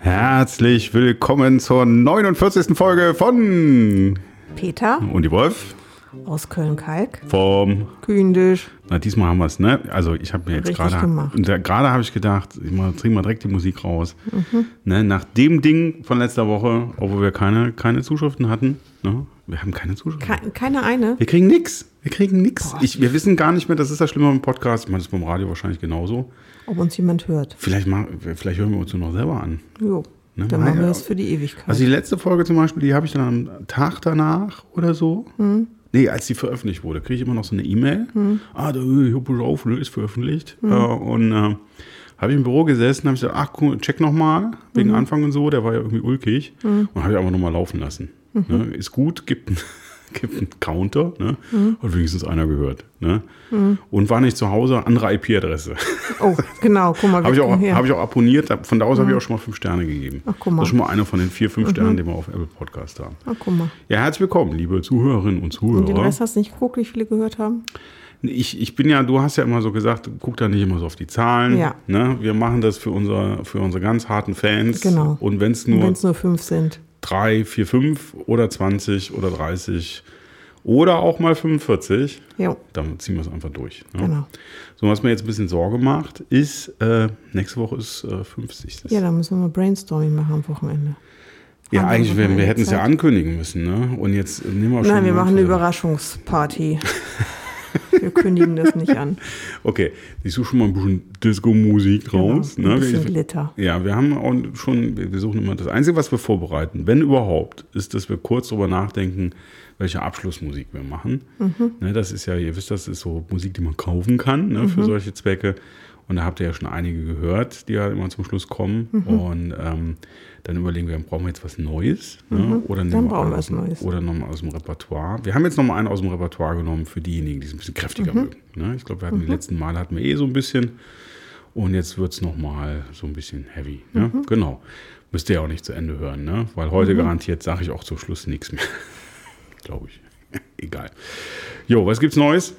Herzlich willkommen zur 49. Folge von Peter Und die Wolf aus Köln-Kalk. vom. Kühndisch. Na, diesmal haben wir es, ne? Also, ich habe mir jetzt gerade. Gerade habe ich gedacht, ich mal, direkt die Musik raus. Mhm. Ne, nach dem Ding von letzter Woche, obwohl wir keine, keine Zuschriften hatten. Ne? Wir haben keine Zuschriften. Ke keine eine. Wir kriegen nix. Wir kriegen. Ich, wir wissen gar nicht mehr, das ist das Schlimme beim Podcast. Ich meine, das ist beim Radio wahrscheinlich genauso. Ob uns jemand hört. Vielleicht, mal, vielleicht hören wir uns nur noch selber an. Jo. Ne? Dann machen wir das für die Ewigkeit. Also die letzte Folge zum Beispiel, die habe ich dann am Tag danach oder so. Mhm. Nee, als die veröffentlicht wurde, kriege ich immer noch so eine E-Mail. Ah, da, hier, pass auf, ne, ist veröffentlicht. Mhm. Äh, und äh, habe ich im Büro gesessen, habe ich gesagt, ach, guck, check nochmal, wegen Mhm. Anfang und so, der war ja irgendwie ulkig. Und habe ich einfach nochmal laufen lassen. Mhm. Ne? Ist gut, gibt gibt einen Counter, ne? Mhm. hat wenigstens einer gehört. Ne? Und war nicht zu Hause, andere IP-Adresse. oh, genau. Guck mal. Habe ich, auch- hab ich auch abonniert. Von da aus habe ich auch schon mal fünf Sterne gegeben. Ach, guck mal. Das ist schon mal einer von den vier, fünf Sternen, die wir auf Apple Podcast haben. Ach, guck mal. Ja, herzlich willkommen, liebe Zuhörerinnen und Und den Zuhörer. Rest hast du nicht geguckt, wie viele gehört haben? Ich, ich bin ja, du hast ja immer so gesagt, guck da nicht immer so auf die Zahlen. Ja. Ne? Wir machen das für, unser, für unsere ganz harten Fans. Genau. Und wenn es Wenn nur es nur fünf sind. Drei, vier, fünf oder 20 oder 30 oder auch mal 45, Jo, dann ziehen wir es einfach durch. Ne? genau. So, was mir jetzt ein bisschen Sorge macht, ist, äh, nächste Woche ist äh, 50. Ja, dann müssen wir mal Brainstorming machen am Wochenende. Ja, wir eigentlich, wir, wir hätten es ja ankündigen müssen, ne? Und jetzt nehmen wir schon. Nein, wir machen eine Überraschungsparty. wir kündigen das nicht an. Okay, ich suche schon mal ein bisschen Disco-Musik raus. Genau, ne? ein bisschen Wir- Glitter. Ja, wir haben auch schon, wir suchen immer das Einzige, was wir vorbereiten, wenn überhaupt, ist, dass wir kurz darüber nachdenken, welche Abschlussmusik wir machen. Mhm. Ne, das ist ja, ihr wisst, das ist so Musik, die man kaufen kann ne, Mhm. für solche Zwecke. Und da habt ihr ja schon einige gehört, die ja immer zum Schluss kommen. Mhm. Und ähm, dann überlegen wir, brauchen wir jetzt was Neues? Ne? Oder Mhm. Dann nehmen brauchen wir was dem- Neues. Oder nochmal aus dem Repertoire. Wir haben jetzt nochmal einen aus dem Repertoire genommen für diejenigen, die es ein bisschen kräftiger Mhm. mögen. Ne? Ich glaube, wir hatten die letzten Male hatten wir eh so ein bisschen. Und jetzt wird es nochmal so ein bisschen heavy. Ne? Mhm. Genau. Müsst ihr ja auch nicht zu Ende hören, ne? Weil heute garantiert sage ich auch zum Schluss nichts mehr. Glaube ich. Egal. Jo, was gibt's Neues?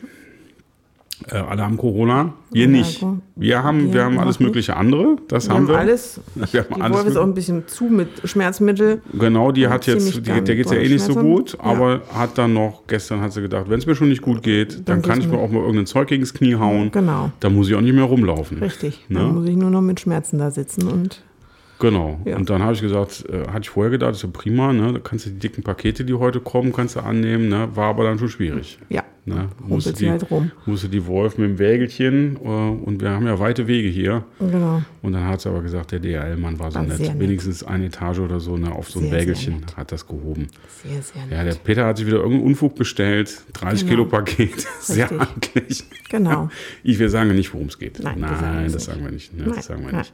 Äh, alle haben Corona. Wir Ja, nicht. Wir haben, wir Wir haben alles nicht. mögliche andere. Das Wir haben haben wir. alles. Wir haben Die alles Wolf ist auch ein bisschen zu mit Schmerzmittel. Genau, die hat jetzt, die, dann der geht ja eh nicht so gut, Ja. aber hat dann noch, gestern hat sie gedacht, wenn es mir schon nicht gut geht, dann, Dann kann ich mir auch mal irgendein Zeug gegen das Knie hauen. Genau. Da muss ich auch nicht mehr rumlaufen. Richtig. Ne? Dann muss ich nur noch mit Schmerzen da sitzen und Genau. Ja. Und dann habe ich gesagt, äh, hatte ich vorher gedacht, ist ja prima, ne? Da kannst du die dicken Pakete, die heute kommen, kannst du annehmen, ne? War aber dann schon schwierig. ja, Ne? rumpelt die, halt rum. musste die Wolf mit dem Wägelchen äh, und wir haben ja weite Wege hier. Genau. Und dann hat sie aber gesagt, der DHL-Mann war so War nett. nett. Wenigstens eine Etage oder so, ne? Auf so ein Wägelchen hat das gehoben. Sehr, sehr nett. Ja, der Peter hat sich wieder irgendeinen Unfug bestellt. 30 Genau. Kilo Paket. Sehr amtlich. Genau. Ich will sagen nicht, worum es geht. Nein, Nein sagen es das sagen wir nicht. Ne? Nein, Das sagen wir nein. nicht.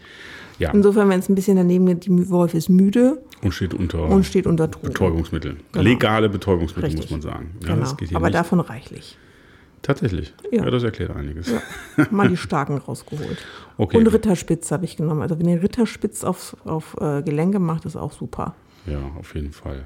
Ja, Insofern, wenn es ein bisschen daneben geht, die Wolf ist müde und steht unter und steht unter Drogen. Betäubungsmittel. Genau. Legale Betäubungsmittel, Richtig. muss man sagen. Ja, Genau. Aber nicht. davon reichlich. Tatsächlich. Ja. Ja. das erklärt einiges. Mal die Starken rausgeholt. Okay. Und Ritterspitz habe ich genommen. Also wenn ihr Ritterspitz auf, auf äh, Gelenke macht, ist auch super. Ja, auf jeden Fall.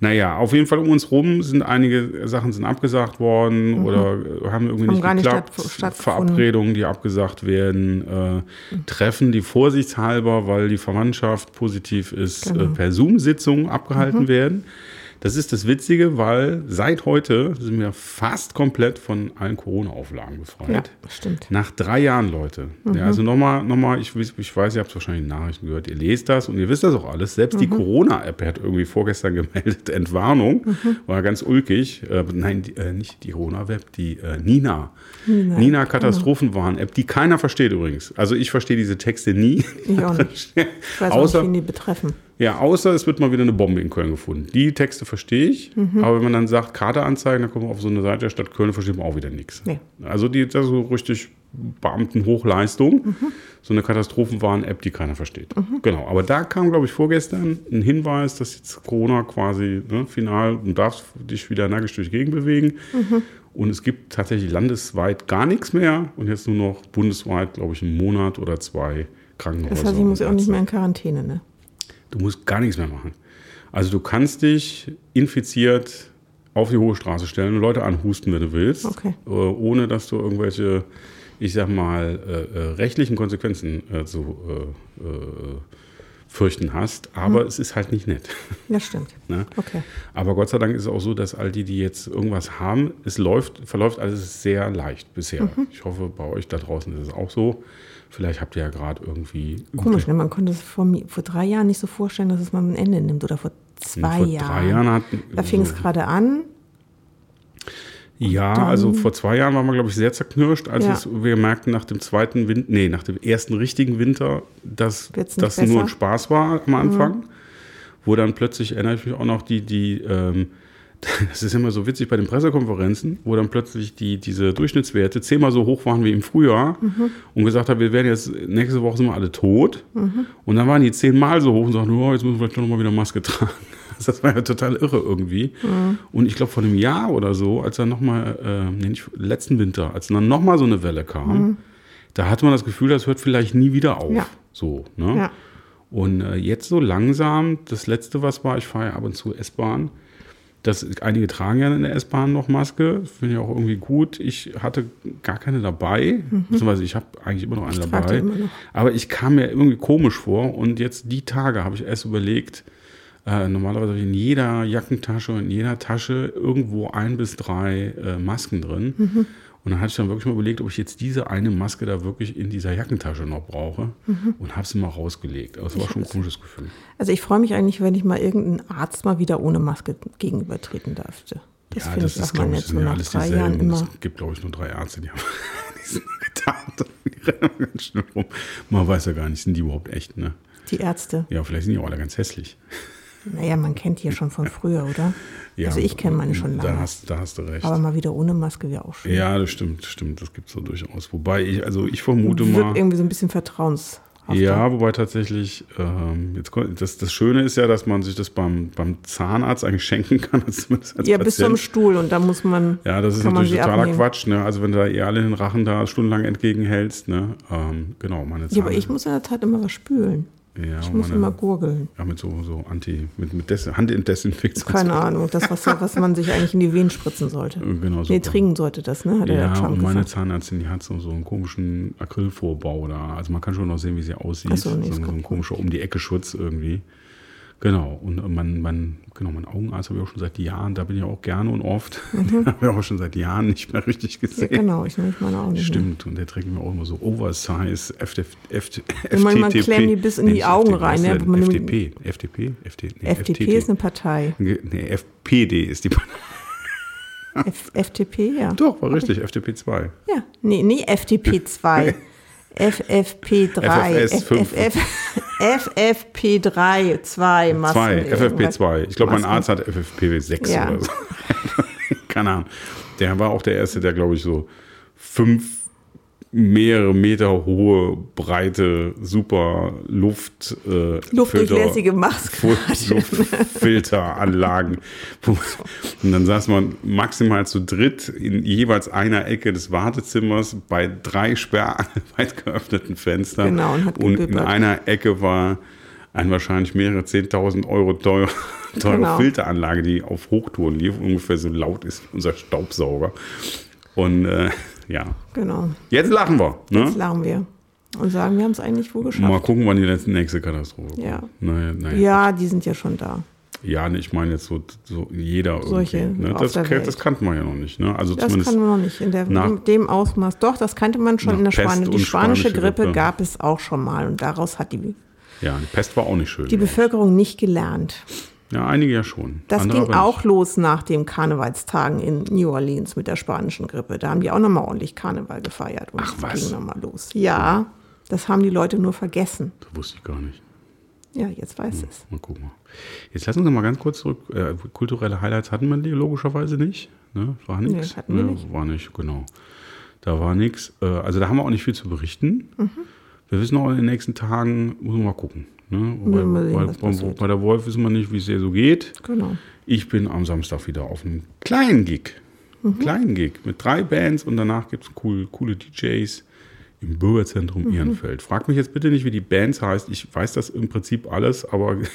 Naja, auf jeden Fall um uns rum sind einige Sachen sind abgesagt worden oder äh, haben irgendwie Mhm. Haben nicht gar nicht geklappt. statt- stattgefunden. Verabredungen, die abgesagt werden, äh, Treffen, die vorsichtshalber, weil die Verwandtschaft positiv ist, Genau. Mhm. äh, per Zoom-Sitzungen abgehalten werden. Das ist das Witzige, weil seit heute sind wir fast komplett von allen Corona-Auflagen befreit. Ja, stimmt. Nach drei Jahren, Leute. Mhm. Ja, also nochmal, nochmal, ich, weiß- ich weiß, ihr habt wahrscheinlich in Nachrichten gehört, ihr lest das und ihr wisst das auch alles. Selbst Mhm. die Corona-App hat irgendwie vorgestern gemeldet, Entwarnung, Mhm. war ganz ulkig. Äh, nein, die, äh, nicht die Corona-Web, die äh, Nina. Nina, Katastrophenwarn-App, die keiner versteht übrigens. Also ich verstehe diese Texte nie. Ich auch nicht. Ich weiß auch Außer- nicht, wen die betreffen. Ja, außer es wird mal wieder eine Bombe in Köln gefunden. Die Texte verstehe ich, Mhm. aber wenn man dann sagt, Karte anzeigen, dann kommen wir auf so eine Seite der Stadt Köln, versteht man auch wieder nichts. Nee. Also die, das ist so richtig Beamtenhochleistung. Mhm. So eine Katastrophenwarn-App, die keiner versteht. Genau, aber da kam, glaube ich, vorgestern ein Hinweis, dass jetzt Corona quasi ne, final, du darfst dich wieder nackig durch die Gegend bewegen. Mhm. Und es gibt tatsächlich landesweit gar nichts mehr und jetzt nur noch bundesweit, glaube ich, einen Monat oder zwei Krankenhäuser. Das heißt, ich muss und auch nicht mehr in Quarantäne, ne? Du musst gar nichts mehr machen. Also du kannst dich infiziert auf die hohe Straße stellen und Leute anhusten, wenn du willst, Okay. äh, ohne dass du irgendwelche, ich sag mal, äh, äh, rechtlichen Konsequenzen äh, zu äh, äh, fürchten hast. Aber es ist halt nicht nett. Ja, stimmt. Ne? Okay. Aber Gott sei Dank ist es auch so, dass all die, die jetzt irgendwas haben, es läuft, verläuft alles sehr leicht bisher. Mhm. Ich hoffe, bei euch da draußen ist es auch so. Vielleicht habt ihr ja gerade irgendwie. Komisch, ne? man konnte es vor, vor drei Jahren nicht so vorstellen, dass es mal ein Ende nimmt. Oder vor zwei Vor Jahren. drei Jahren hatten. Da fing es gerade an. Ja, also vor zwei Jahren waren wir, glaube ich, sehr zerknirscht, als Ja. es, wir merkten nach dem zweiten Winter, nee, nach dem ersten richtigen Winter, dass das nur ein Spaß war am Anfang. Wo dann plötzlich, erinnere ich mich auch noch, die, die, ähm, das ist immer so witzig bei den Pressekonferenzen, wo dann plötzlich die, diese Durchschnittswerte zehnmal so hoch waren wie im Frühjahr und gesagt haben, wir werden jetzt, nächste Woche sind wir alle tot. Und dann waren die zehnmal so hoch und sagten, oh, jetzt müssen wir vielleicht doch noch mal wieder Maske tragen. Das war ja total irre irgendwie. Und ich glaube, vor einem Jahr oder so, als dann nochmal, äh, nee, nicht letzten Winter, als dann nochmal so eine Welle kam, da hatte man das Gefühl, das hört vielleicht nie wieder auf. Ja. So, ne? Ja. Und äh, jetzt so langsam, das letzte, was war, ich fahre ja ab und zu S-Bahn. Das, einige tragen ja in der S-Bahn noch Maske, finde ich auch irgendwie gut. Ich hatte gar keine dabei, beziehungsweise ich habe eigentlich immer noch eine Mhm. die dabei. noch. Aber ich kam mir irgendwie komisch vor und jetzt die Tage habe ich erst überlegt, äh, normalerweise habe ich in jeder Jackentasche und in jeder Tasche irgendwo ein bis drei äh, Masken drin. Mhm. Und dann hatte ich dann wirklich mal überlegt, ob ich jetzt diese eine Maske da wirklich in dieser Jackentasche noch brauche Mhm. und habe sie mal rausgelegt. Aber es war schon ein komisches Gefühl. Also ich freue mich eigentlich, wenn ich mal irgendeinen Arzt mal wieder ohne Maske gegenübertreten dürfte. Das ja, finde das ich ist, glaube ich, sind ja alles dieselben. immer. Es gibt, glaube ich, nur drei Ärzte, die haben die sind getan. Die rennen ganz schnell rum. Man weiß ja gar nicht, sind die überhaupt echt, ne? Die Ärzte. Ja, vielleicht sind die auch alle ganz hässlich. Naja, man kennt die ja schon von früher, oder? Ja, also ich kenne meine schon Da lange. hast, da hast du recht. Aber mal wieder ohne Maske wäre auch schön. ja, das stimmt, stimmt. Das gibt es so durchaus. Wobei ich, also ich vermute Wird mal. irgendwie so ein bisschen vertrauenshafter. Ja, wobei tatsächlich, ähm, jetzt, das, das Schöne ist ja, dass man sich das beim, beim Zahnarzt eigentlich schenken kann, als, als Ja, bis zum Patient. Stuhl und da muss man. Ja, das ist natürlich totaler abnehmen. Quatsch. Ne? Also wenn du da eh alle den Rachen da stundenlang entgegenhältst. Ne? Ähm, genau, meine Ja, aber Zahn- ich muss in der Tat immer was spülen. Ja, Ich muss meine, immer gurgeln. ja, mit so, so Anti, mit, mit Des Handdesinfektion. Keine Ahnung, das, was, was man sich eigentlich in die Venen spritzen sollte. Genau, Nee, super. trinken sollte das, ne? Hat der Ja, Trump und meine gesagt. Zahnärztin, die hat so, so einen komischen Acrylvorbau da. Also man kann schon noch sehen, wie sie aussieht. Ach so, nee, so, so ein komischer Um-die-Ecke-Schutz irgendwie. Genau. Und mein, mein, genau, mein Augenarzt habe ich auch schon seit Jahren, da bin ich auch gerne und oft. Den habe ich auch schon seit Jahren nicht mehr richtig Ja, gesehen. genau, ich nehme meine mehr. Stimmt, und der trägt mir auch immer so Oversize FTP. Manchmal klemmen die bis in die Augen rein, ne, FDP. FDP? Nee, FDP ist eine Partei. Nee, FPD ist die Partei. F FDP, ja. Doch, war richtig, FDP 2. Ja, nee, nee, FDP 2. FFP3. FFS 5. FFP3 2 Masken. 2, irgendwas. FFP2. Ich glaube, mein. Arzt hat FFP6 Ja. oder so. Keine Ahnung. Der war auch der Erste, der, glaube ich, so fünf mehrere Meter hohe, breite, super Luft, äh, Luftdurchlässige. Luftfilteranlagen. Und dann saß man maximal zu dritt in jeweils einer Ecke des Wartezimmers bei drei sperrangelweit geöffneten Fenstern. Genau, und hat und in einer Ecke war ein wahrscheinlich mehrere 10.000 Euro teuer, teure Genau. Filteranlage, die auf Hochtouren lief, ungefähr so laut ist wie unser Staubsauger. Und äh, ja, Genau. jetzt lachen wir. Ne? Jetzt lachen wir. Und sagen, wir haben es eigentlich wohl geschafft. Mal gucken, wann die letzte, nächste Katastrophe kommt. Ja. Naja, naja. Ja, die sind ja schon da. Ja, nee, ich meine jetzt so, so jeder Solche irgendwie. Ne? Das, das kannte man ja noch nicht. Ne? Also Das zumindest kann man noch nicht in der, nach- dem Ausmaß. Doch, das kannte man schon in der Spanien. Die spanische, spanische Grippe, Grippe. gab es auch schon mal. Und daraus hat die, ja, die Pest war auch nicht schön. die Bevölkerung nicht gelernt. Ja, einige ja schon. Das Andere ging auch los nach den Karnevalstagen in New Orleans mit der spanischen Grippe. Da haben die auch nochmal ordentlich Karneval gefeiert. Und Ach, was? ging nochmal los. Ja, das haben die Leute nur vergessen. Das wusste ich gar nicht. Ja, jetzt weiß es. Mal gucken. Jetzt lassen wir mal ganz kurz zurück. Äh, kulturelle Highlights hatten wir die logischerweise nicht. Ne? War nichts. hatten wir nicht. War nicht, genau. Da war nichts. Äh, also da haben wir auch nicht viel zu berichten. Mhm. Wir wissen auch in den nächsten Tagen, müssen wir mal gucken. Ne? mal sehen, bei, bei, bei der Wolf wissen wir nicht, wie es ihr so geht. Genau. Ich bin am Samstag wieder auf einem kleinen Gig. Mhm. Kleinen Gig mit drei Bands und danach gibt es cool, coole DJs im Bürgerzentrum Mhm. Ehrenfeld. Frag mich jetzt bitte nicht, wie die Bands heißt. Ich weiß das im Prinzip alles, aber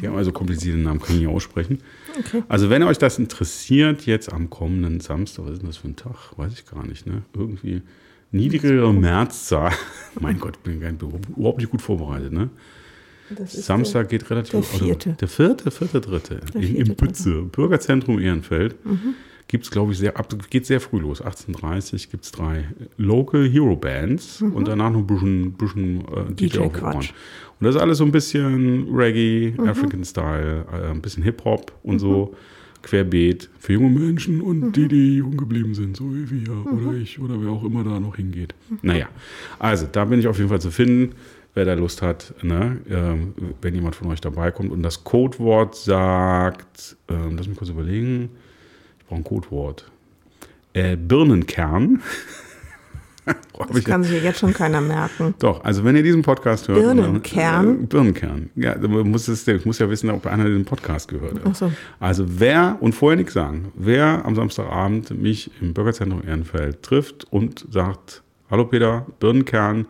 Die haben also komplizierte Namen, kann ich nicht aussprechen. Okay. Also wenn euch das interessiert, jetzt am kommenden Samstag, was ist denn das für ein Tag? Weiß ich gar nicht, ne? Irgendwie niedrigere Märzzahl. mein Gott, bin gar nicht, überhaupt nicht gut vorbereitet, ne? Samstag geht relativ der oder vierte. Der vierte, vierte, dritte. Der in, vierte, Im Bütze, Bürgerzentrum Ehrenfeld. Mhm. Gibt es, glaube ich, sehr, ab, geht sehr früh los. 18.30 gibt es drei Local Hero Bands und danach noch ein bisschen, bisschen äh, DJ, DJ auf Mhm. Mhm. Ohren. Und das ist alles so ein bisschen Reggae, African Style, äh, ein bisschen Hip-Hop und so. Querbeet für junge Menschen und Mhm. die, die jung geblieben sind, so wie wir oder ich oder wer auch immer da noch hingeht. Mhm. Naja, also da bin ich auf jeden Fall zu finden, wer da Lust hat, ne? ähm, wenn jemand von euch dabei kommt und das Codewort sagt, ähm, lass mich kurz überlegen, ich brauche ein Codewort. Äh, Birnenkern. Das ich- kann sich ja jetzt schon keiner merken. doch, also wenn ihr diesen Podcast hört. Birnenkern? Äh, Birnenkern. Ja, man muss, es, ich muss ja wissen, ob einer diesen Podcast gehört hat. Ach so. Also wer, und vorher nichts sagen, wer am Samstagabend mich im Bürgerzentrum Ehrenfeld trifft und sagt, hallo Peter, Birnenkern,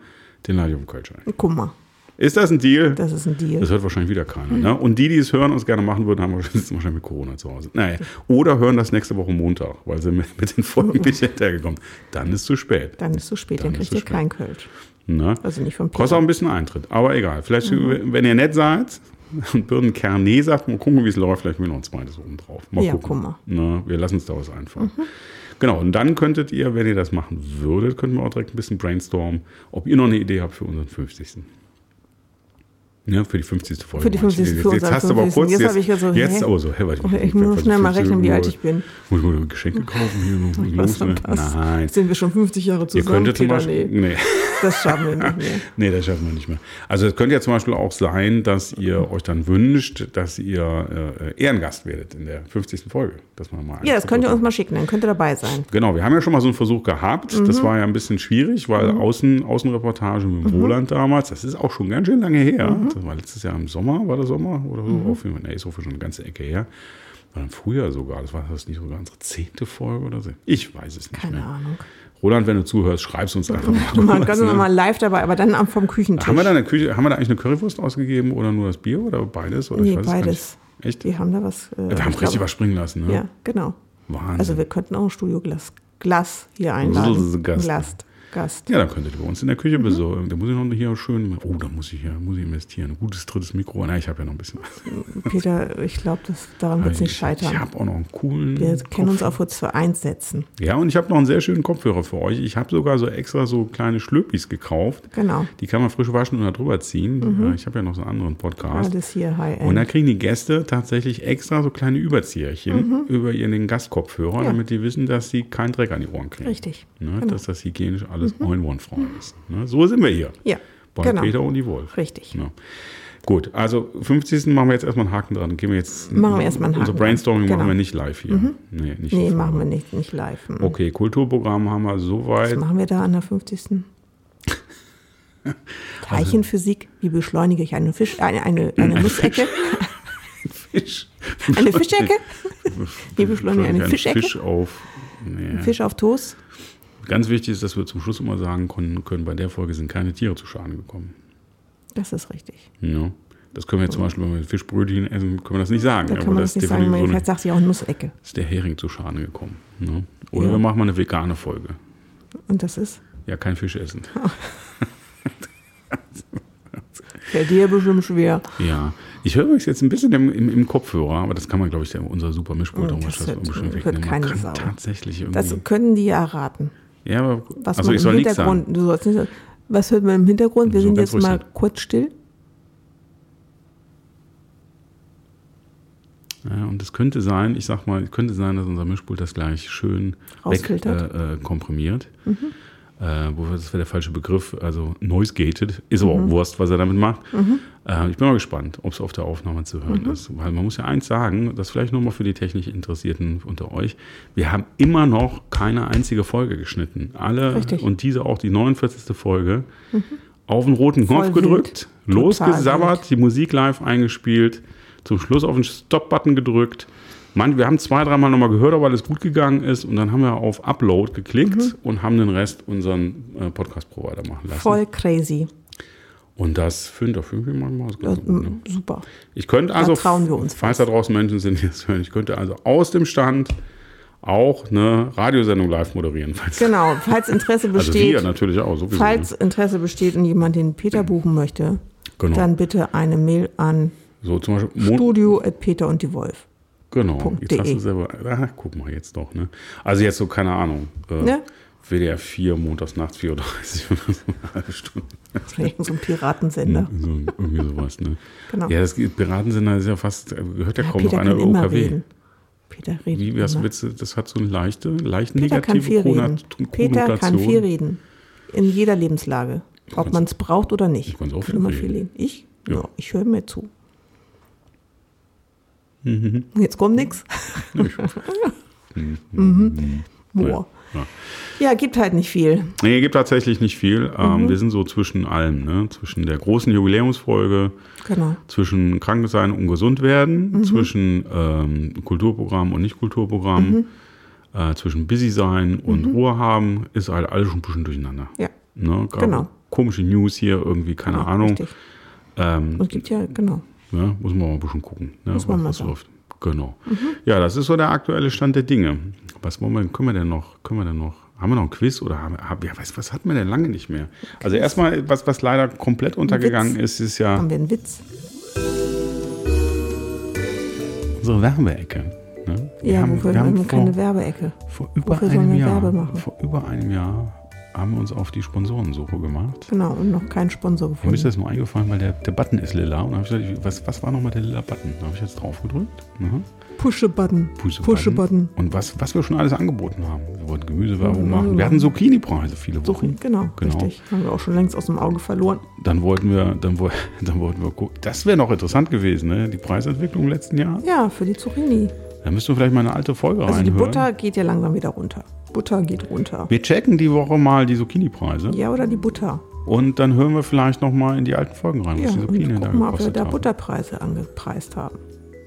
den lade ich auf den Kölsch ein. Guck mal, Ist das ein Deal? das ist ein Deal. Das hört wahrscheinlich wieder keiner. Ne? Und die, die es hören und es gerne machen würden, haben wahrscheinlich, mit Corona zu Hause. Naja. Oder hören das nächste Woche Montag, weil sie mit, mit den Folgen nicht hinterhergekommen. Dann ist es zu spät. Dann ist es zu spät, dann, kriegt ihr kein Kölsch. Ne? Also nicht vom Kostet auch Peter. ein bisschen Eintritt, aber egal. Vielleicht, wenn ihr nett seid und Birnenkern nee sagt, mal gucken, wie es läuft, vielleicht mir noch ein zweites oben drauf. Mal Ja, gucken. guck mal. Na, wir lassen uns da was einfallen. Genau, und dann könntet ihr, wenn ihr das machen würdet, könnten wir auch direkt ein bisschen brainstormen, ob ihr noch eine Idee habt für unseren 50. Ja, für die 50. Folge. Für die 50. Jetzt, jetzt hast du aber 50. kurz, Jetzt jetzt, ich so, jetzt aber so, hä, warte, Okay, ich muss schnell mal rechnen, wie alt ich bin. Muss ich mal Geschenke kaufen hier? Ich los, ne? Nein. Jetzt sind wir schon 50 Jahre Ihr zusammen. könntet zum Beispiel, nee, nee. das schaffen wir nicht mehr. Nee, das schaffen wir nicht mehr. Also es könnte ja zum Beispiel auch sein, dass ihr euch dann wünscht, dass ihr äh, Ehrengast werdet in der 50. Folge. Dass man mal Ja, das könnt ihr uns mal schicken, dann könnt ihr dabei sein. Genau, wir haben ja schon mal so einen Versuch gehabt. Mhm. Das war ja ein bisschen schwierig, weil Außen, Außenreportage mit dem Mhm. Roland damals, das ist auch schon ganz schön lange her. Das war letztes Jahr im Sommer, war der Sommer oder so? Mhm. Auf jeden Fall, nee, ist so schon eine ganze Ecke her. War im Frühjahr sogar. Das war das nicht sogar unsere zehnte Folge oder so. Ich weiß es nicht Keine mehr. Ahnung. Roland, wenn du zuhörst, schreib's uns einfach mal. Du mal, ganz ne? mal live dabei, aber dann vom Küchentisch. Haben wir da eine Küche, haben wir da eigentlich eine Currywurst ausgegeben oder nur das Bier oder beides? Oder nee, beides. Echt? Die haben da was. Äh, Wir haben ich richtig glaube- was springen lassen, ne? Ja, genau. Wahnsinn. Also wir könnten auch ein Studioglas Glas hier einladen. So, Gast. Ja, dann könntet ihr bei uns in der Mhm. Küche besorgen. Da muss ich noch hier schön, oh, da muss ich hier, muss ich investieren. Ein gutes drittes Mikro. Na, ich habe ja noch ein bisschen was. Peter, ich glaube, daran wird es nicht ich, scheitern. Ich habe auch noch einen coolen. wir kennen uns Kopf- auch für zwei einsetzen. Ja, und ich habe noch einen sehr schönen Kopfhörer für euch. Ich habe sogar so extra so kleine Schlöpis gekauft. Genau. Die kann man frisch waschen und da drüber ziehen. Ja, Ich habe ja noch so einen anderen Podcast. Alles hier Und High-End. da kriegen die Gäste tatsächlich extra so kleine Überzieherchen über ihren Gastkopfhörer, Mhm. Ja. damit die wissen, dass sie keinen Dreck an die Ohren kriegen. Richtig. Ne? Genau. Mhm. Dass das hygienisch alles einwandfrei ist. Ne? So sind wir hier. Ja, Bei genau. Peter und die Wolf. Richtig. Ja. Gut, also 50. machen wir jetzt erstmal einen Haken dran. Gehen wir jetzt. Machen wir erstmal einen Unser Haken Brainstorming dran. machen Genau. wir nicht live hier. Nee, nicht Nee, machen wir nicht, nicht live. Mhm. Okay, Kulturprogramm haben wir Was soweit. machen wir da an der 50. Teilchenphysik, wie beschleunige ich eine Fisch, eine, eine, eine Nussecke? Fisch. Eine Fischecke? Wie beschleunige ich eine Ein Fischecke? Fisch auf. Nee. Fisch auf Toast? Ganz wichtig ist, dass wir zum Schluss immer sagen können, können, bei der Folge sind keine Tiere zu Schaden gekommen. Das ist richtig. Ja. Das können wir jetzt zum Beispiel, wenn wir Fischbrötchen essen, können wir das nicht sagen. Da kann man das das nicht sagen, weil so vielleicht sagt sie auch Nussecke. ist der Hering zu Schaden gekommen. Ne? Oder Ja. wir machen mal eine vegane Folge. Und das ist? Ja, kein Fisch essen. Fällt dir bestimmt schwer. Ja. Ich höre euch jetzt ein bisschen im, im, im Kopfhörer, aber das kann man, glaube ich, unser super Mischpult Oh, auch das das wegnehmen. Man keine Sau. tatsächlich irgendwie. Das können die ja erraten. Ja, aber Was also ich soll nichts sagen. Du sollst nicht was hört man im Hintergrund? Wir So sind jetzt mal kurz still. Ja, und es könnte sein, ich sag mal, es könnte sein, dass unser Mischpult das gleich schön weg äh, äh, komprimiert. Äh, wo, das wäre der falsche Begriff, also noise gated, ist aber auch Wurst, was er damit macht. Äh, ich bin mal gespannt, ob es auf der Aufnahme zu hören ist. Weil man muss ja eins sagen, das vielleicht nochmal für die technisch Interessierten unter euch, wir haben immer noch keine einzige Folge geschnitten. Alle Richtig. und diese auch die 49. Folge auf den roten Knopf gedrückt, wild. Total losgesabbert, wild. die Musik live eingespielt, zum Schluss auf den Stop-Button gedrückt. Man, wir haben zwei, dreimal nochmal gehört, ob alles gut gegangen ist und dann haben wir auf Upload geklickt Mhm. und haben den Rest unseren äh, Podcast-Provider machen lassen. Voll crazy. Und das finde ich manchmal ganz Das, gut. Ne? Super. Ich könnte also, trauen wir uns falls da draußen Menschen sind, die das hören, ich könnte also aus dem Stand auch eine Radiosendung live moderieren. Falls, Genau, falls Interesse also besteht, wir natürlich auch, sowieso. falls ne? Interesse besteht und jemand den Peter buchen möchte, Genau. dann bitte eine Mail an So zum Beispiel, Mon studio at Peter und die Wolf. Genau, jetzt hast du selber, ah, guck mal jetzt doch, ne? Also jetzt so, keine Ahnung, äh, Ne? WDR 4, montags nachts 4.30 Uhr oder so eine halbe Stunde. So ein Piratensender. So, irgendwie sowas, ne? Genau. Ja, das Piratensender ist ja fast, gehört ja kaum Peter noch einer OKW. reden. Peter redet Wie, was willst du, das hat so eine leichte, leicht Peter kann negative viel Konno- reden. Peter kann Konnotation. viel reden. In jeder Lebenslage. Ob man es braucht oder nicht. du kannst auch Ich viel kann reden. viel reden. Ich? Ja. Ja, ich höre mir zu. Jetzt kommt nichts. Mhm. Boah. Ja. Ja, gibt halt nicht viel. Nee, gibt tatsächlich nicht viel. Ähm, Mhm. Wir sind so zwischen allem, ne? zwischen der großen Jubiläumsfolge, Genau. zwischen krank sein und gesund werden, Mhm. zwischen ähm, Kulturprogramm und Nicht-Kulturprogramm, Mhm. äh, zwischen busy sein und Ruhe haben, ist halt alles schon ein bisschen durcheinander. Ja. Ne? Genau. Komische News hier, irgendwie, keine Genau, Ahnung. Richtig. Ähm, Und gibt ja, genau. Ja, muss man mal ein bisschen gucken, ne, Muss man was mal. Mhm. läuft. Genau. Ja, das ist so der aktuelle Stand der Dinge. Was wollen wir, können wir denn noch? Können wir denn noch? Haben wir noch ein Quiz oder haben, haben ja, was, was hatten wir denn lange nicht mehr? Also erstmal, was, was leider komplett untergegangen ist, ist ja Haben wir einen Witz? unsere Werbeecke. Ne? Wir Ja, haben, wofür wir haben haben wir keine vor, Werbeecke? vor über wofür einem wir Jahr, Werbe machen? vor über einem Jahr haben wir uns auf die Sponsorensuche gemacht. Genau, und noch keinen Sponsor Mir ist gefunden. das nur eingefallen, weil der, der Button ist lila. Und habe ich gesagt, was, was war nochmal der lila Button? Da habe ich jetzt drauf gedrückt. Mhm. Push-a-Button. Push-a-Button. Und was, was wir schon alles angeboten haben. Wir wollten Gemüsewerbung Mhm. machen. Wir hatten Zucchini-Preise viele So, Wochen. genau, Genau. richtig. Haben wir auch schon längst aus dem Auge verloren. Dann wollten wir, dann, dann wollten wir gucken. Das wäre noch interessant gewesen, ne? Die Preisentwicklung im letzten Jahr. Ja, für die Zucchini. Da müssten wir vielleicht mal eine alte Folge Also die reinhören. Butter geht ja langsam wieder runter. Butter geht runter. Wir checken die Woche mal die Zucchini-Preise. Ja, oder die Butter. Und dann hören wir vielleicht noch mal in die alten Folgen rein, Ja, was die und Zucchini da gucken mal, ob wir da haben. Butterpreise angepreist haben.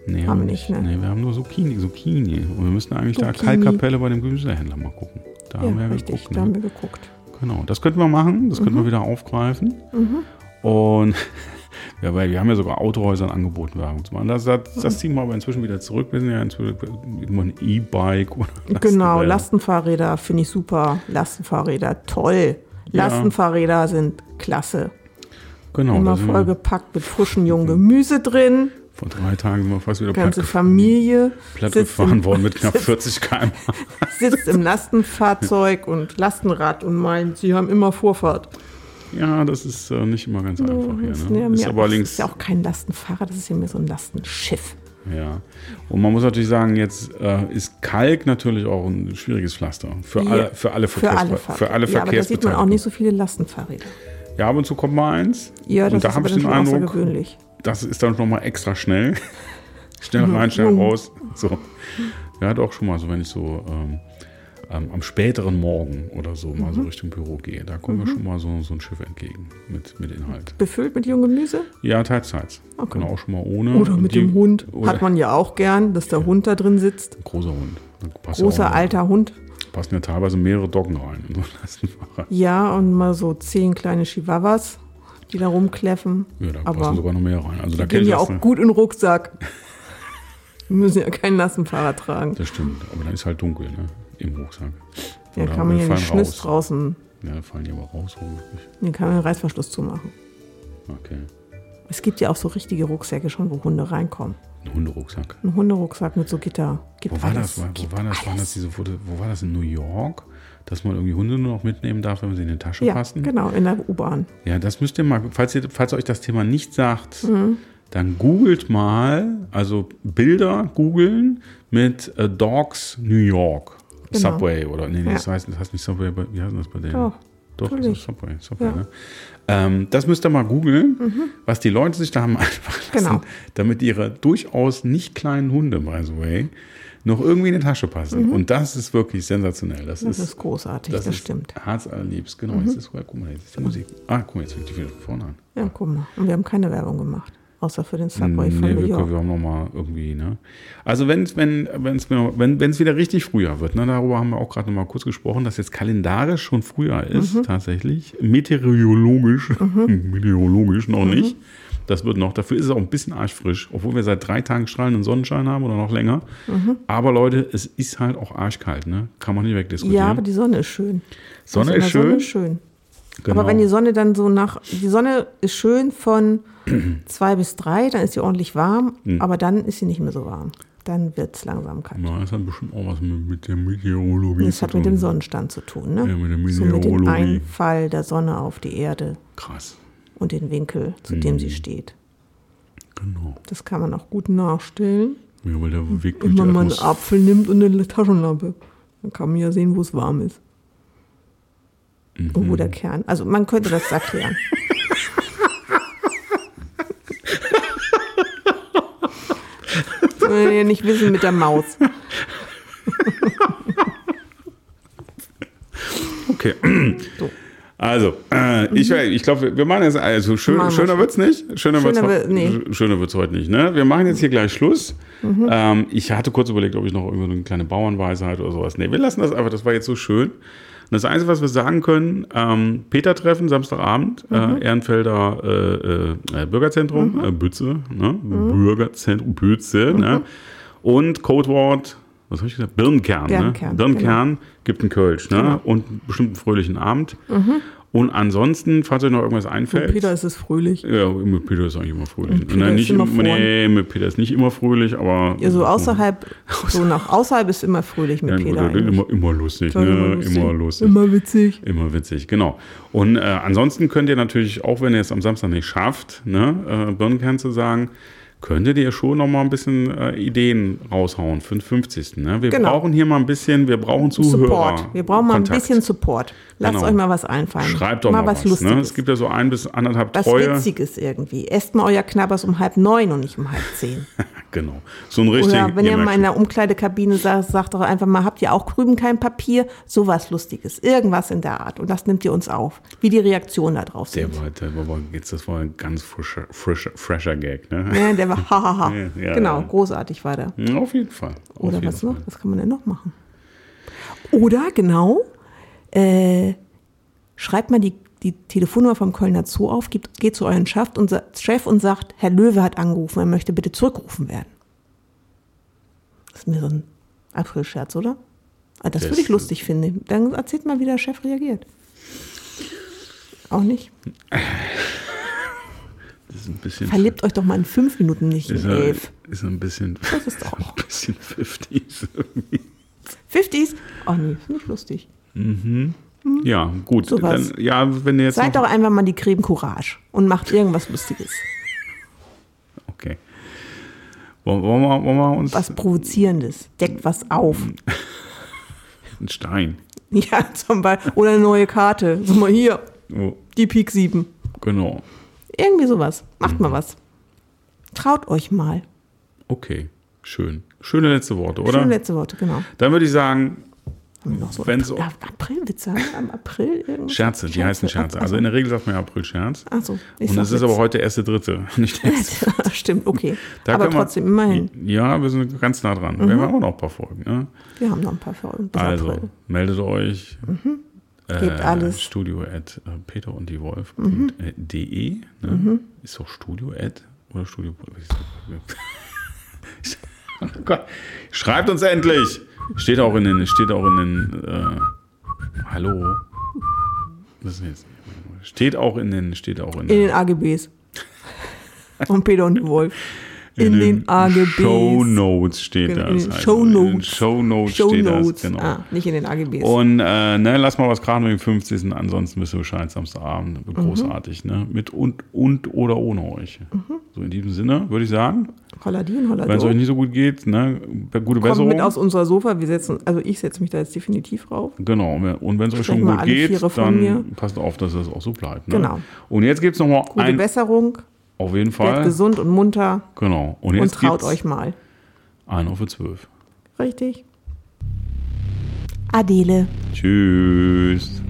Nee, haben wir nicht, ne? Nee, wir haben nur Zucchini, Zucchini. Und wir müssen eigentlich da Zucchini. Kalkkapelle bei dem Gemüsehändler mal gucken. Da Ja, haben wir ja richtig, geguckt. da Ne? haben wir geguckt. Genau, das könnten wir machen, das Mhm. könnten wir wieder aufgreifen. Und ja, weil wir haben ja sogar Autohäusern angeboten, Werbung zu machen. Das, das, das ziehen wir aber inzwischen wieder zurück. Wir sind ja inzwischen immer ein E-Bike oder Genau, Lastenräder. Lastenfahrräder finde ich super. Lastenfahrräder, toll. Ja. Lastenfahrräder sind klasse. Genau, Immer vollgepackt mit frischem jungen Gemüse drin. vor drei Tagen sind wir fast wieder platt, Ganze gef- Familie platt gefahren worden mit knapp sitzt, 40 km. sitzt im Lastenfahrzeug und Lastenrad und meint, sie haben immer Vorfahrt. Ja, das ist äh, nicht immer ganz einfach hier. Das ist, Ne? ja, Ist mir- aber das links, ist ja auch kein Lastenfahrrad, das ist ja mehr so ein Lastenschiff. Ja, und man muss natürlich sagen, jetzt äh, ist Kalk natürlich auch ein schwieriges Pflaster für Ja, alle, für alle, Für alle, für alle ja, aber da sieht man auch Verkehrsbeteiligten. nicht so viele Lastenfahrräder. Ja, ab und zu kommt mal eins. Ja, und das da ist aber ich den schon Eindruck, das ist dann nochmal extra schnell. schnell rein, schnell raus. So. Ja, doch schon mal so, wenn ich so ähm, ähm, am späteren Morgen oder so mal Mhm. so Richtung Büro gehe, da kommt mir schon mal so, so ein Schiff entgegen mit, mit Inhalt. Befüllt mit jungem Gemüse? Ja, teils, teils. Okay. Genau, auch schon mal ohne. Oder mit die- dem Hund. Hat man ja auch gern, dass der Hund da drin sitzt. großer Hund. Ja Großer auch- alter Hund. passen ja teilweise mehrere Doggen rein in so einen. Ja, und mal so zehn kleine Chihuahuas, die da rumkläffen. Ja, da aber passen sogar noch mehr rein. Also da die gehen ja auch gut in den Rucksack. Wir müssen ja keinen Lastenfahrrad tragen. Das stimmt, aber dann ist halt dunkel, ne? Im Rucksack. Ja, Oder kann man ja nicht Schniss raus. draußen. Ja, da fallen die aber raus, womöglich. Den kann man den Reißverschluss zumachen. Okay. Es gibt ja auch so richtige Rucksäcke schon, wo Hunde reinkommen. Ein Hunderucksack. Ein Hunderucksack mit so Gitter. Gibt Wo war alles. das? Wo Gibt war das? Waren das diese Foto, wo war das in New York? Dass man irgendwie Hunde nur noch mitnehmen darf, wenn man sie in die Tasche Ja, passen? genau, in der U-Bahn. Ja, das müsst ihr mal, falls, ihr, falls euch das Thema nicht sagt, Mhm. dann googelt mal, also Bilder googeln mit äh, Dogs New York. Genau. Subway oder, nee, nee Ja. das, heißt, das heißt nicht Subway, wie heißt das bei denen? Doch, Doch, das ist Subway. Subway Ja. Mhm. ne? ähm, das müsst ihr mal googeln, was die Leute sich da haben einfach lassen, Genau. damit ihre durchaus nicht kleinen Hunde, by the way, noch irgendwie in die Tasche passen. Und das ist wirklich sensationell. Das, Mhm. Das ist, ist großartig, das, ist stimmt. Mhm. Herzallerliebst. Genau, jetzt ist, guck mal, jetzt ist die Musik. Ah, guck mal, jetzt fängt die wieder von vorne an. Ja, guck mal. Und wir haben keine Werbung gemacht. Außer für den Subway von Nee, New wir, York. wir haben noch mal irgendwie, ne? Also wenn's, wenn es wenn, wenn's wieder richtig Frühjahr wird, ne, darüber haben wir auch gerade noch mal kurz gesprochen, dass jetzt kalendarisch schon Frühjahr ist, Mhm. tatsächlich. Meteorologisch, meteorologisch noch nicht. Das wird noch, dafür ist es auch ein bisschen arschfrisch, obwohl wir seit drei Tagen strahlenden Sonnenschein haben oder noch länger. Mhm. Aber Leute, es ist halt auch arschkalt, ne? Kann man nicht wegdiskutieren. Ja, aber die Sonne ist schön. Sonne Also ist schön. Sonne ist schön. Genau. Aber wenn die Sonne dann so nach, die Sonne ist schön von zwei bis drei, dann ist sie ordentlich warm, Hm. aber dann ist sie nicht mehr so warm. Dann wird es langsam kalt. Na, das hat bestimmt auch was mit, mit der Meteorologie Das zu hat mit dem tun. Sonnenstand zu tun, ne? Ja, mit der so mit dem Meteorologie. Einfall der Sonne auf die Erde Krass. und den Winkel, zu dem Hm. sie steht. Genau. Das kann man auch gut nachstellen. Ja, weil der Weg durch Wenn man mal einen Apfel nimmt und eine Taschenlampe. Dann kann man ja sehen, wo es warm ist. Mhm. Kern. Also man könnte das erklären. Das will ja nicht wissen mit der Maus. Okay. So. Also, äh, ich, ich glaube, wir machen jetzt, also schön, Machen schöner wird's nicht. Schöner, wird's, Schöner heu- wird- nee. Mhm. schöner wird's heute nicht. Ne? Wir machen jetzt hier gleich Schluss. Ähm, ich hatte kurz überlegt, ob ich noch irgendwie eine kleine Bauernweisheit oder sowas. Nee, wir lassen das einfach, das war jetzt so schön. Und das Einzige, was wir sagen können, ähm, Peter-Treffen, Samstagabend, Mhm. äh, Ehrenfelder äh, äh, Bürgerzentrum, äh, Bütze, ne? Mhm. Bürgerzentrum Bütze, ne? und Codewort, was habe ich gesagt? Birnenkern. Birnenkern, ne? Birnenkern gibt einen Kölsch ne? Genau. und einen bestimmten fröhlichen Abend. Und ansonsten, falls euch noch irgendwas einfällt. Mit Peter ist es fröhlich. ja, mit Peter ist eigentlich immer fröhlich. Mit Peter Nein, nicht immer im- vorn. nee, mit Peter ist nicht immer fröhlich, aber. Ja, so außerhalb, so nach außerhalb ist immer fröhlich mit Ja, Peter. gut, eigentlich. immer, immer lustig, ne? Immer lustig. Immer witzig. Immer witzig, genau. Und äh, ansonsten könnt ihr natürlich, auch wenn ihr es am Samstag nicht schafft, ne, äh, Birnenkern zu sagen, könntet ihr schon noch mal ein bisschen äh, Ideen raushauen für den 50. Ne? Wir Genau. brauchen hier mal ein bisschen, wir brauchen Zuhörer. Support. Wir brauchen mal ein Kontakt. bisschen Support. Lasst Genau. euch mal was einfallen. Schreibt doch mal, was. Lustiges. ne? Es gibt ja so ein bis anderthalb was treue. Witziges irgendwie. Esst mal euer Knabbers um halb neun und nicht um halb zehn. Genau. So ein richtig. Oder wenn ihr mal merkt in der Umkleidekabine sagt, sagt doch einfach mal, habt ihr auch drüben kein Papier? Sowas Lustiges. Irgendwas in der Art. Und das nimmt ihr uns auf. Wie die Reaktionen da drauf Der sind. war, der war, jetzt, das war ein ganz frischer, frischer, fresher Gag, ne? Ja, der war hahaha. Ja, ja, genau, ja. großartig war der. Ja, Auf jeden Fall. Auf Oder jeden was noch? Was kann man denn noch machen? Oder genau, äh, schreibt mal die, die Telefonnummer vom Kölner Zoo auf, geht zu euren Chef und, Chef und sagt, Herr Löwe hat angerufen, er möchte bitte zurückgerufen werden. Das ist mir so ein April-Scherz, oder? Ah, Das Das- würde ich lustig finden. Dann erzählt mal, wie der Chef reagiert. Auch nicht? Das ist ein bisschen. Verlebt euch doch mal in fünf Minuten, nicht ist, in er, elf. ist ein bisschen. Das ist doch auch. Ein bisschen 50s irgendwie. 50s? Oh nee, finde ich lustig. Ja, gut. Sowas. Dann, ja, wenn ihr jetzt. Seid doch einfach mal die Creme Courage und macht irgendwas Lustiges. Okay. Wollen, wollen, wir, wollen wir uns Was Provozierendes. Deckt was auf. einen Stein? Ja, zum Beispiel. Oder eine neue Karte. So mal hier, Oh, die Pik 7. genau. Irgendwie sowas. Macht mal was. Traut euch mal. Okay. Schön. Schöne letzte Worte, oder? Schöne letzte Worte, genau. Dann würde ich sagen, noch so April- ja, Aprilwitze? wir Am April irgendwas? Scherze, die heißen Scherze. Also in der Regel sagt man ja April-Scherz. Achso. Und es ist aber heute erste Dritte, nicht der erste. Stimmt, okay. Da aber können wir- trotzdem immerhin. Ja, wir sind ganz nah dran. Wir haben auch noch ein paar Folgen. Ne? Wir haben noch ein paar Folgen bis Also, April. Mhm. meldet euch. Gebt alles. Mhm. Studio at äh, peter und die Wolf.de. Ne? Ist doch Studio at oder Studio. oh Gott. Schreibt uns endlich! Steht auch in den. Steht auch in den. Äh, hallo? Was ist jetzt? Steht auch in den. Steht auch in, In den AGBs. Und Peter und Wolf. In, den, AGBs. Show Notes steht Genau, das. in den Also Show In den Notes. Show Notes Show steht Notes. das. Genau. Ah, nicht in den AGBs. Und äh, ne, lass mal was gerade mit dem 50. Ansonsten wisst ihr Bescheid, Samstagabend. Mhm. Großartig, ne? Mit und, und oder ohne euch. So in diesem Sinne würde ich sagen, Holladi und wenn es euch nicht so gut geht, ne, gute Kommt Besserung. mit aus unserer Sofa. Wir setzen, also ich setze mich da jetzt definitiv rauf. Genau, und wenn es euch schon gut geht, dann mir. passt auf, dass es auch so bleibt. Ne? Genau. Und jetzt gibt es nochmal Gute ein, Besserung. auf jeden Bleibt Fall. gesund und munter. Genau. Und Und jetzt traut gibt's euch mal. Einer für zwölf. Richtig. Adele. Tschüss.